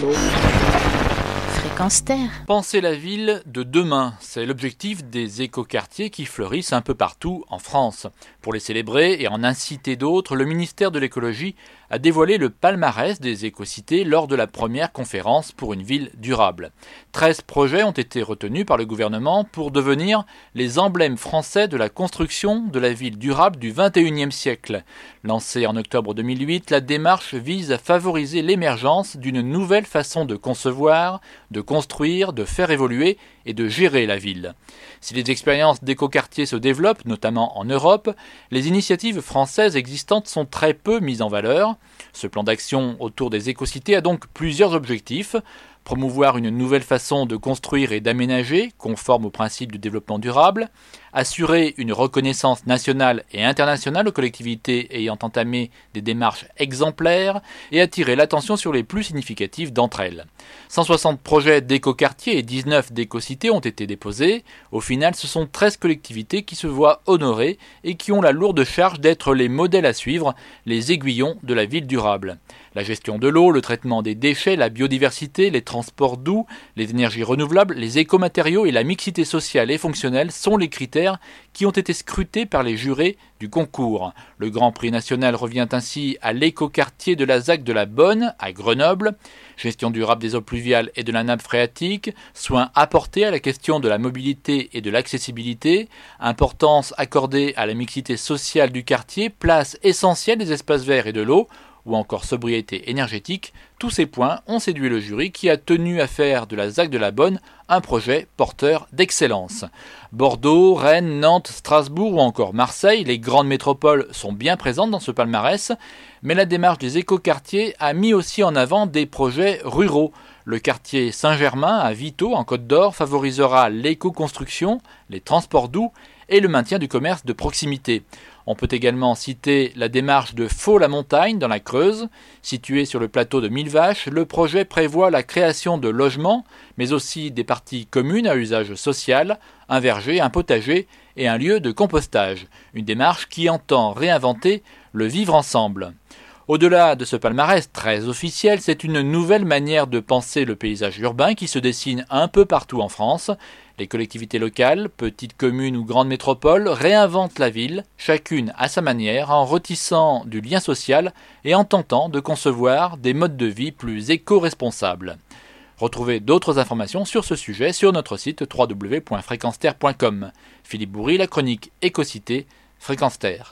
l'eau. Penser la ville de demain, c'est l'objectif des écoquartiers qui fleurissent un peu partout en France. Pour les célébrer et en inciter d'autres, le ministère de l'écologie a dévoilé le palmarès des écocités lors de la première conférence pour une ville durable. 13 projets ont été retenus par le gouvernement pour devenir les emblèmes français de la construction de la ville durable du 21e siècle. Lancée en octobre 2008, la démarche vise à favoriser l'émergence d'une nouvelle façon de concevoir, de construire, de faire évoluer et de gérer la ville. Si les expériences d'écoquartiers se développent, notamment en Europe, les initiatives françaises existantes sont très peu mises en valeur. Ce plan d'action autour des écocités a donc plusieurs objectifs promouvoir une nouvelle façon de construire et d'aménager, conforme aux principes du développement durable, assurer une reconnaissance nationale et internationale aux collectivités ayant entamé des démarches exemplaires et attirer l'attention sur les plus significatifs d'entre elles. 160 projets d'écoquartiers et 19 d'écocités ont été déposés. Au final, ce sont 13 collectivités qui se voient honorées et qui ont la lourde charge d'être les modèles à suivre, les aiguillons de la ville durable. La gestion de l'eau, le traitement des déchets, la biodiversité, les transports doux, les énergies renouvelables, les écomatériaux et la mixité sociale et fonctionnelle sont les critères qui ont été scrutés par les jurés du concours. Le Grand Prix national revient ainsi à l'écoquartier de la ZAC de la Bonne, à Grenoble. Gestion durable des eaux pluviales et de la nappe phréatique, soins apportés à la question de la mobilité et de l'accessibilité, importance accordée à la mixité sociale du quartier, place essentielle des espaces verts et de l'eau, ou encore sobriété énergétique, tous ces points ont séduit le jury qui a tenu à faire de la ZAC de la Bonne un projet porteur d'excellence. Bordeaux, Rennes, Nantes, Strasbourg ou encore Marseille, les grandes métropoles sont bien présentes dans ce palmarès, mais la démarche des écoquartiers a mis aussi en avant des projets ruraux. Le quartier Saint-Germain à Vito en Côte d'Or favorisera l'éco-construction, les transports doux et le maintien du commerce de proximité. On peut également citer la démarche de Faux-la-Montagne dans la Creuse. Situé sur le plateau de Millevaches, le projet prévoit la création de logements, mais aussi des parties communes à usage social, un verger, un potager et un lieu de compostage. Une démarche qui entend réinventer le vivre ensemble. Au-delà de ce palmarès très officiel, c'est une nouvelle manière de penser le paysage urbain qui se dessine un peu partout en France. Les collectivités locales, petites communes ou grandes métropoles, réinventent la ville, chacune à sa manière, en retissant du lien social et en tentant de concevoir des modes de vie plus éco-responsables. Retrouvez d'autres informations sur ce sujet sur notre site www.fréquenceterre.com. Philippe Bourri, la chronique Écocité, Fréquence Terre.